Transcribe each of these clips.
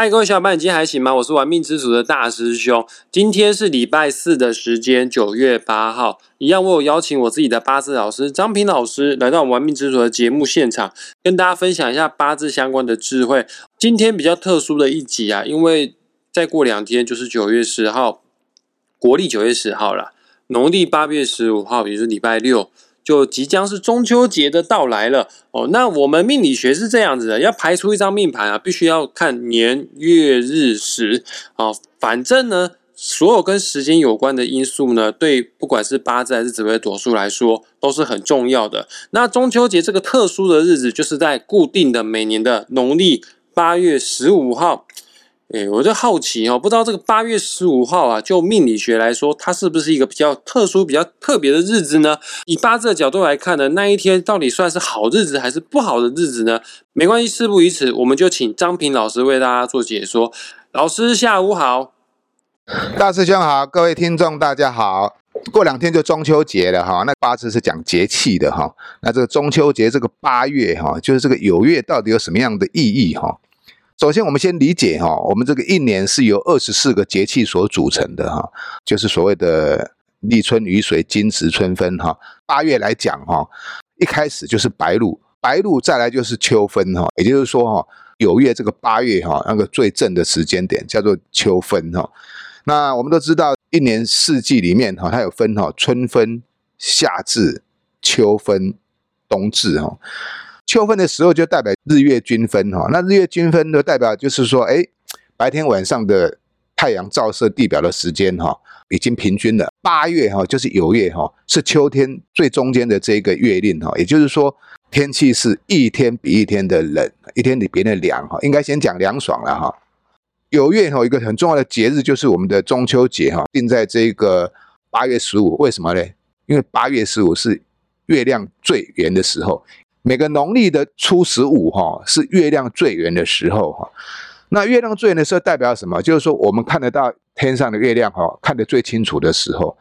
嗨，各位小伙伴，你今天还行吗？我是玩命之主的大师兄。今天是礼拜四的时间，九月八号，一样我有邀请我自己的八字老师张平老师来到我们玩命之主的节目现场，跟大家分享一下八字相关的智慧。今天比较特殊的一集啊，因为再过两天就是九月十号，国历九月十号了，农历八月十五号，也就是礼拜六。就即将是中秋节的到来了哦。那我们命理学是这样子的，要排出一张命盘啊，必须要看年月日时啊。反正呢，所有跟时间有关的因素呢，对不管是八字还是紫微斗数来说，都是很重要的。那中秋节这个特殊的日子，就是在固定的每年的农历八月十五号。哎，我就好奇哦，不知道这个八月十五号啊，就命理学来说，它是不是一个比较特殊、比较特别的日子呢？以八字的角度来看呢，那一天到底算是好日子还是不好的日子呢？没关系，事不宜迟，我们就请张平老师为大家做解说。老师下午好，大师兄好，各位听众大家好。过两天就中秋节了哈，那八字是讲节气的哈，那这个中秋节这个八月哈，就是这个有月到底有什么样的意义哈？首先，我们先理解哈，我们这个一年是由二十四个节气所组成的哈，就是所谓的立春、雨水、金石、春分哈。八月来讲哈，一开始就是白露，白露再来就是秋分哈，也就是说哈，九月这个八月哈，那个最正的时间点叫做秋分哈。那我们都知道，一年四季里面哈，它有分哈，春分、夏至、秋分、冬至哈。秋分的时候就代表日月均分哈，那日月均分就代表就是说，哎，白天晚上的太阳照射地表的时间哈，已经平均了。八月哈就是酉月哈，是秋天最中间的这个月令哈，也就是说天气是一天比一天的冷，一天比别的凉哈。应该先讲凉爽了哈。酉月哈一个很重要的节日就是我们的中秋节哈，定在这个八月十五。为什么呢？因为八月十五是月亮最圆的时候。每个农历的初十五哈是月亮最圆的时候哈，那月亮最圆的时候代表什么？就是说我们看得到天上的月亮哈，看得最清楚的时候。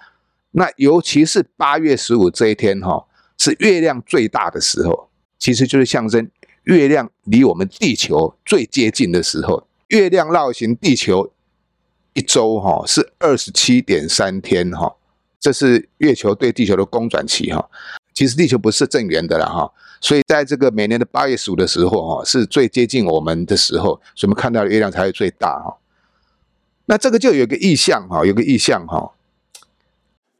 那尤其是八月十五这一天哈，是月亮最大的时候，其实就是象征月亮离我们地球最接近的时候。月亮绕行地球一周哈是二十七点三天哈，这是月球对地球的公转期哈。其实地球不是正圆的了哈，所以在这个每年的八月十五的时候哈，是最接近我们的时候，所以我们看到的月亮才会最大哈。那这个就有个意象哈，有个意象哈。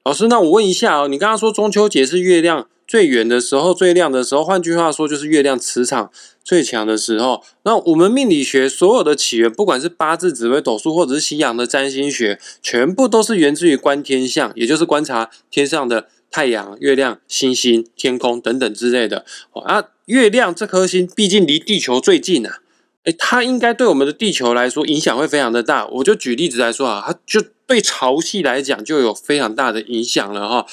老师，那我问一下哦，你刚刚说中秋节是月亮最圆的时候、最亮的时候，换句话说就是月亮磁场最强的时候。那我们命理学所有的起源，不管是八字、紫微斗数，或者是西洋的占星学，全部都是源自于观天象，也就是观察天上的。太阳、月亮、星星、天空等等之类的哦啊，月亮这颗星毕竟离地球最近啊，诶它应该对我们的地球来说影响会非常的大。我就举例子来说啊，它就对潮汐来讲就有非常大的影响了哈。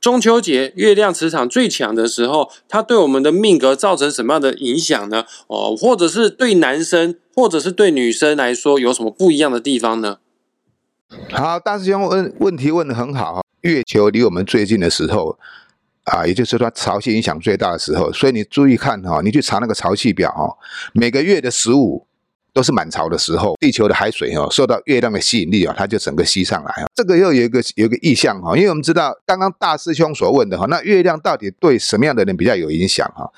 中秋节月亮磁场最强的时候，它对我们的命格造成什么样的影响呢？哦，或者是对男生或者是对女生来说有什么不一样的地方呢？好，大师兄问问题问的很好月球离我们最近的时候，啊，也就是说潮汐影响最大的时候，所以你注意看哈，你去查那个潮汐表哈，每个月的十五都是满潮的时候，地球的海水哈受到月亮的吸引力啊，它就整个吸上来啊。这个又有一个有一个意象哈，因为我们知道刚刚大师兄所问的哈，那月亮到底对什么样的人比较有影响哈？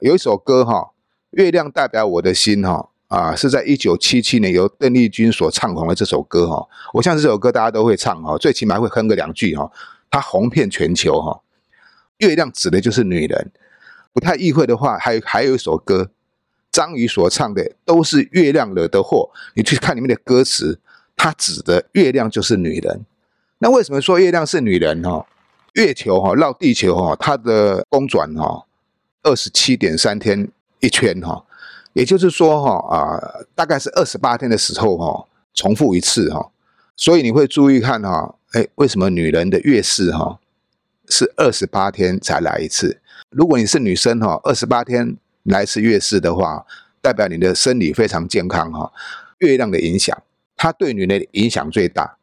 有一首歌哈，月亮代表我的心哈。啊，是在一九七七年由邓丽君所唱红的这首歌哈，我像这首歌大家都会唱哈，最起码会哼个两句哈，它红遍全球哈。月亮指的就是女人，不太意会的话，还还有一首歌，张宇所唱的都是月亮惹的祸。你去看里面的歌词，它指的月亮就是女人。那为什么说月亮是女人哈？月球哈绕地球哈，它的公转哈二十七点三天一圈哈。也就是说，哈啊，大概是二十八天的时候，哈，重复一次，哈，所以你会注意看，哈，哎，为什么女人的月事，哈，是二十八天才来一次？如果你是女生，哈，二十八天来一次月事的话，代表你的生理非常健康，哈。月亮的影响，它对女人的影响最大。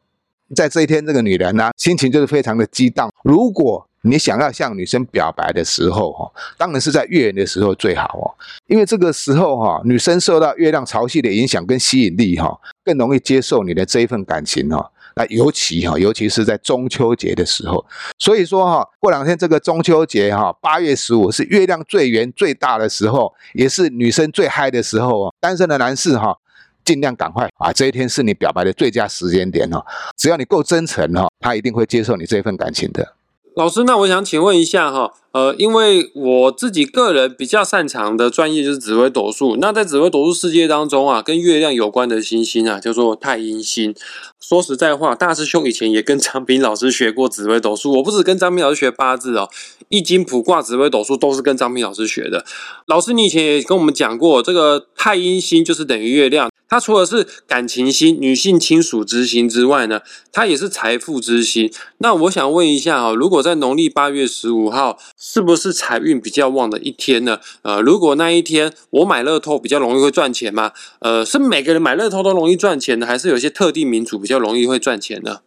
在这一天，这个女人呢，心情就是非常的激荡。如果你想要向女生表白的时候，哈，当然是在月圆的时候最好哦，因为这个时候哈，女生受到月亮潮汐的影响跟吸引力哈，更容易接受你的这一份感情哈。那尤其哈，尤其是在中秋节的时候，所以说哈，过两天这个中秋节哈，八月十五是月亮最圆最大的时候，也是女生最嗨的时候哦。单身的男士哈，尽量赶快啊，这一天是你表白的最佳时间点哦。只要你够真诚哈，他一定会接受你这份感情的。老师，那我想请问一下哈，呃，因为我自己个人比较擅长的专业就是紫微斗数。那在紫微斗数世界当中啊，跟月亮有关的星星啊，叫做太阴星。说实在话，大师兄以前也跟张斌老师学过紫微斗数。我不止跟张斌老师学八字哦，易经、卜卦、紫微斗数都是跟张斌老师学的。老师，你以前也跟我们讲过，这个太阴星就是等于月亮。它除了是感情星、女性亲属之星之外呢，它也是财富之星。那我想问一下啊，如果在农历八月十五号，是不是财运比较旺的一天呢？呃，如果那一天我买乐透比较容易会赚钱吗？呃，是每个人买乐透都容易赚钱呢，还是有些特定民族比较容易会赚钱呢？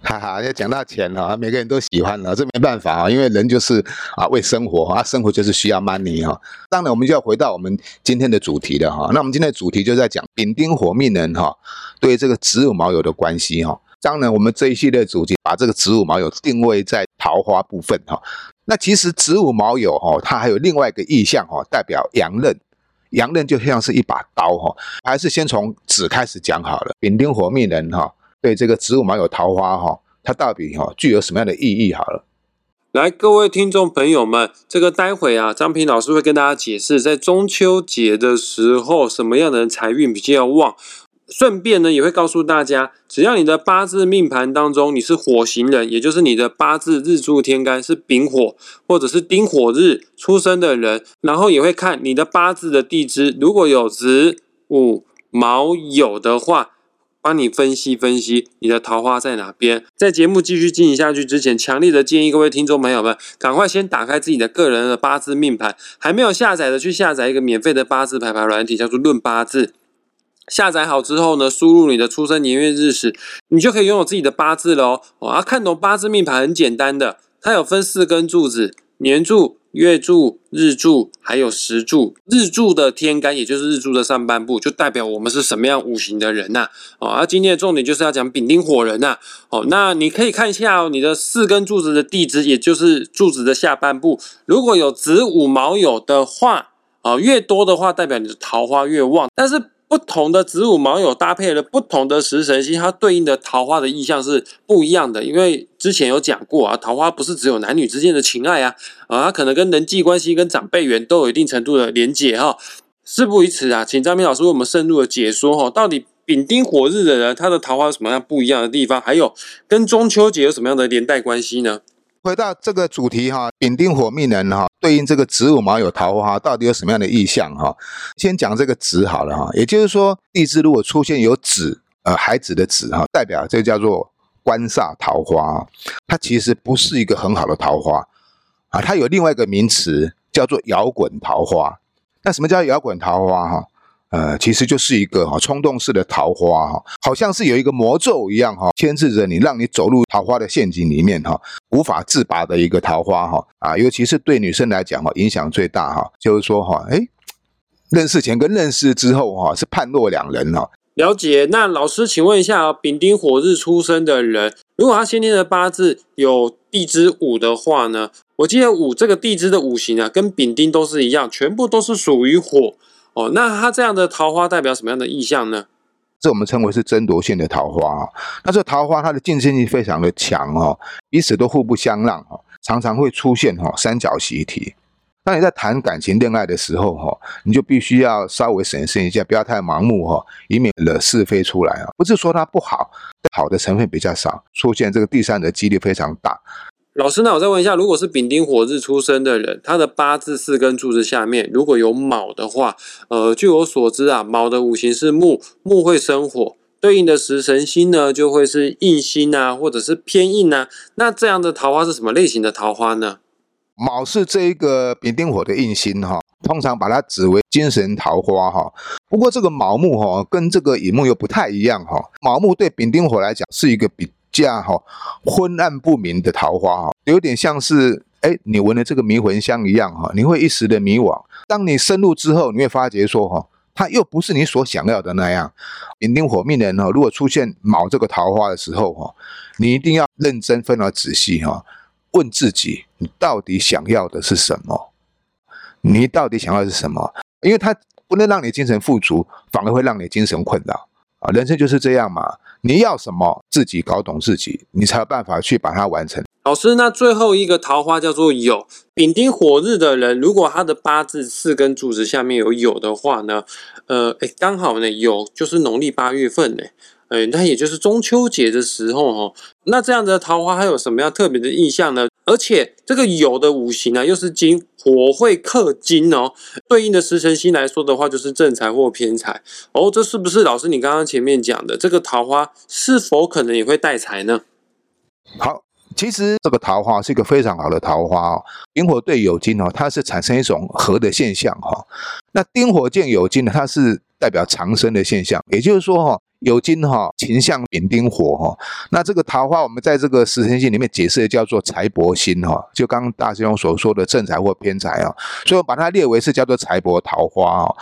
哈哈，要讲到钱了，每个人都喜欢了，这没办法啊，因为人就是啊为生活啊，生活就是需要 money 哈。当然，我们就要回到我们今天的主题了哈。那我们今天的主题就在讲丙丁火命人哈对这个子午卯酉的关系哈。当然，我们这一系列主题把这个子午卯酉定位在桃花部分哈。那其实子午卯酉哈，它还有另外一个意象哈，代表阳刃，阳刃就像是一把刀哈。还是先从子开始讲好了，丙丁火命人哈。对这个子午卯酉桃花哈，它到底哈具有什么样的意义？好了，来各位听众朋友们，这个待会啊，张平老师会跟大家解释，在中秋节的时候，什么样的人财运比较旺。顺便呢，也会告诉大家，只要你的八字命盘当中你是火型人，也就是你的八字日柱天干是丙火或者是丁火日出生的人，然后也会看你的八字的地支，如果有子午卯酉的话。帮你分析分析你的桃花在哪边。在节目继续进行下去之前，强烈的建议各位听众朋友们，赶快先打开自己的个人的八字命盘，还没有下载的去下载一个免费的八字排盘软体，叫做《论八字》。下载好之后呢，输入你的出生年月日时，你就可以拥有自己的八字了哦。啊，看懂八字命盘很简单的，它有分四根柱子，年柱。月柱、日柱还有时柱，日柱的天干也就是日柱的上半部，就代表我们是什么样五行的人呐？哦，而今天的重点就是要讲丙丁火人呐。哦，那你可以看一下哦，你的四根柱子的地支，也就是柱子的下半部，如果有子午卯酉的话，啊，越多的话，代表你的桃花越旺，但是。不同的子午卯酉搭配了不同的食神星，它对应的桃花的意象是不一样的。因为之前有讲过啊，桃花不是只有男女之间的情爱啊，啊，它可能跟人际关系、跟长辈缘都有一定程度的连结哈。事不宜迟啊，请张明老师为我们深入的解说哈，到底丙丁火日的人，他的桃花有什么样不一样的地方？还有跟中秋节有什么样的连带关系呢？回到这个主题哈，丙丁火命人哈，对应这个子午卯酉桃花，到底有什么样的意象哈？先讲这个子好了哈，也就是说地支如果出现有子，呃，孩子的子哈，代表这叫做官煞桃花，它其实不是一个很好的桃花啊，它有另外一个名词叫做摇滚桃花。那什么叫摇滚桃花哈？呃，其实就是一个哈冲动式的桃花哈，好像是有一个魔咒一样哈，牵制着你，让你走入桃花的陷阱里面哈，无法自拔的一个桃花哈啊，尤其是对女生来讲哈，影响最大哈，就是说哈，哎，认识前跟认识之后哈，是判若两人哈。了解，那老师，请问一下，丙丁火日出生的人，如果他先天的八字有地支午的话呢？我记得午这个地支的五行啊，跟丙丁都是一样，全部都是属于火。哦，那它这样的桃花代表什么样的意象呢？这我们称为是争夺性的桃花啊。那这桃花它的竞争力非常的强哦，彼此都互不相让哦，常常会出现哈三角习题。当你在谈感情恋爱的时候哈，你就必须要稍微审慎一下，不要太盲目哈，以免惹是非出来啊。不是说它不好，好的成分比较少，出现这个第三者的几率非常大。老师，那我再问一下，如果是丙丁火日出生的人，他的八字四根柱子下面如果有卯的话，呃，据我所知啊，卯的五行是木，木会生火，对应的食神星呢就会是印星啊，或者是偏印啊。那这样的桃花是什么类型的桃花呢？卯是这一个丙丁火的印星哈，通常把它指为精神桃花哈。不过这个卯木哈跟这个乙木又不太一样哈，卯木对丙丁火来讲是一个比。架哈昏暗不明的桃花哈，有点像是哎你闻了这个迷魂香一样哈，你会一时的迷惘。当你深入之后，你会发觉说哈，它又不是你所想要的那样。丙丁火命人哈，如果出现卯这个桃花的时候哈，你一定要认真、分而仔细哈，问自己你到底想要的是什么？你到底想要的是什么？因为它不能让你精神富足，反而会让你精神困扰啊！人生就是这样嘛，你要什么，自己搞懂自己，你才有办法去把它完成。老师，那最后一个桃花叫做酉，丙丁火日的人，如果他的八字四根柱子下面有酉的话呢，呃，哎，刚好呢，酉就是农历八月份呢。哎，那也就是中秋节的时候哦。那这样的桃花还有什么样特别的意象呢？而且这个酉的五行呢，又是金，火会克金哦。对应的时辰星来说的话，就是正财或偏财哦。这是不是老师你刚刚前面讲的这个桃花是否可能也会带财呢？好，其实这个桃花是一个非常好的桃花哦。丁火对酉金哦，它是产生一种合的现象哈。那丁火见酉金呢，它是代表长生的现象，也就是说哈。有金哈，情象丙丁火哈，那这个桃花我们在这个十天星里面解释的叫做财帛星哈，就刚大师兄所说的正财或偏财啊，所以我把它列为是叫做财帛桃花啊。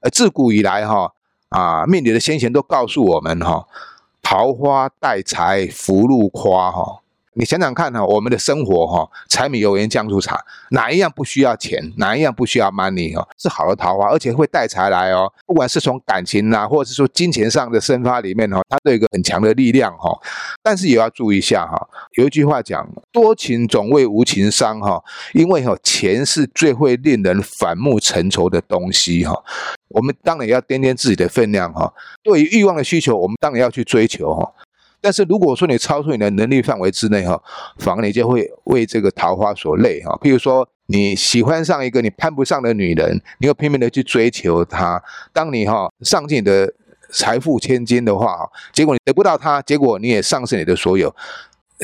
呃，自古以来哈啊，命理的先贤都告诉我们哈，桃花带财，福禄夸哈。你想想看哈，我们的生活哈，柴米油盐酱醋茶，哪一样不需要钱？哪一样不需要 money 哈？是好的桃花，而且会带财来哦。不管是从感情呐，或者是说金钱上的生发里面哈，它都有一个很强的力量哈。但是也要注意一下哈，有一句话讲，多情总为无情伤哈，因为哈，钱是最会令人反目成仇的东西哈。我们当然要掂掂自己的分量哈。对于欲望的需求，我们当然要去追求哈。但是如果说你超出你的能力范围之内哈，反而你就会为这个桃花所累哈。譬如说你喜欢上一个你攀不上的女人，你又拼命的去追求她，当你哈上进的财富千金的话，结果你得不到她，结果你也丧失你的所有。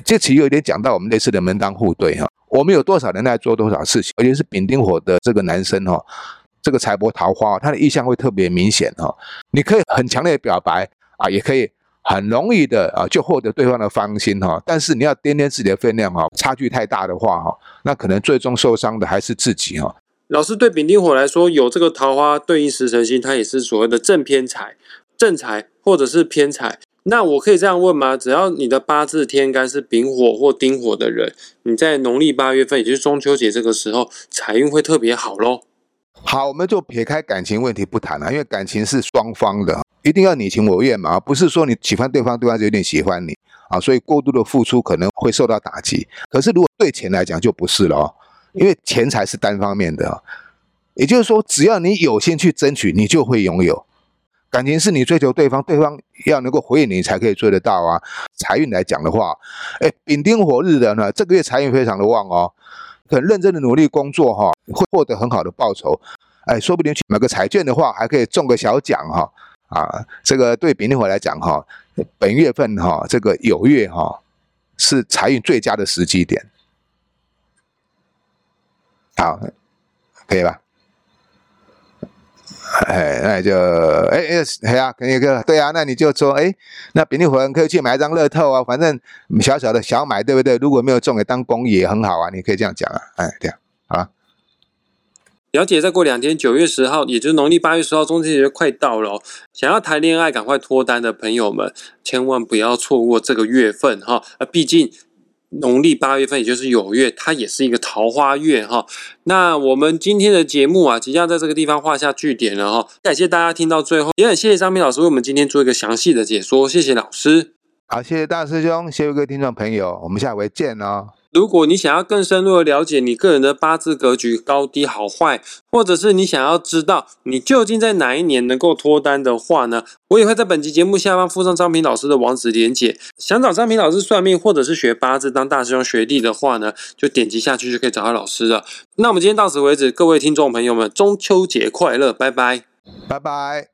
这其实有点讲到我们类似的门当户对哈。我们有多少人在做多少事情，而且是丙丁火的这个男生哈，这个财帛桃花，他的意向会特别明显哈。你可以很强烈的表白啊，也可以。很容易的啊，就获得对方的芳心哈。但是你要掂掂自己的分量哈，差距太大的话哈，那可能最终受伤的还是自己哈。老师对丙丁火来说，有这个桃花对应食辰星，它也是所谓的正偏财、正财或者是偏财。那我可以这样问吗？只要你的八字天干是丙火或丁火的人，你在农历八月份，也就是中秋节这个时候，财运会特别好喽。好，我们就撇开感情问题不谈了，因为感情是双方的。一定要你情我愿嘛，不是说你喜欢对方，对方就有点喜欢你啊，所以过度的付出可能会受到打击。可是如果对钱来讲就不是了哦，因为钱财是单方面的，也就是说，只要你有心去争取，你就会拥有。感情是你追求对方，对方要能够回应你才可以追得到啊。财运来讲的话，哎，丙丁火日的呢，这个月财运非常的旺哦，很认真的努力工作哈，会获得很好的报酬。哎，说不定去买个彩券的话，还可以中个小奖哈。啊，这个对丙丁火来讲哈，本月份哈，这个酉月哈，是财运最佳的时机点。好，可以吧？哎，那就哎哎，哎呀，可以个对啊，那你就说哎，那丙丁火可以去买一张乐透啊，反正小小的小买，对不对？如果没有中，也当公益也很好啊，你可以这样讲啊，哎，这样啊。了解，再过两天，九月十号，也就是农历八月十号，中秋节快到了。想要谈恋爱、赶快脱单的朋友们，千万不要错过这个月份哈！啊，毕竟农历八月份，也就是酉月，它也是一个桃花月哈。那我们今天的节目啊，即将在这个地方画下句点了哈。感谢大家听到最后，也很谢谢张明老师为我们今天做一个详细的解说，谢谢老师。好，谢谢大师兄，谢谢各位听众朋友，我们下回见哦。如果你想要更深入的了解你个人的八字格局高低好坏，或者是你想要知道你究竟在哪一年能够脱单的话呢，我也会在本期节目下方附上张平老师的网址连结。想找张平老师算命，或者是学八字当大师兄学弟的话呢，就点击下去就可以找到老师了。那我们今天到此为止，各位听众朋友们，中秋节快乐，拜拜，拜拜。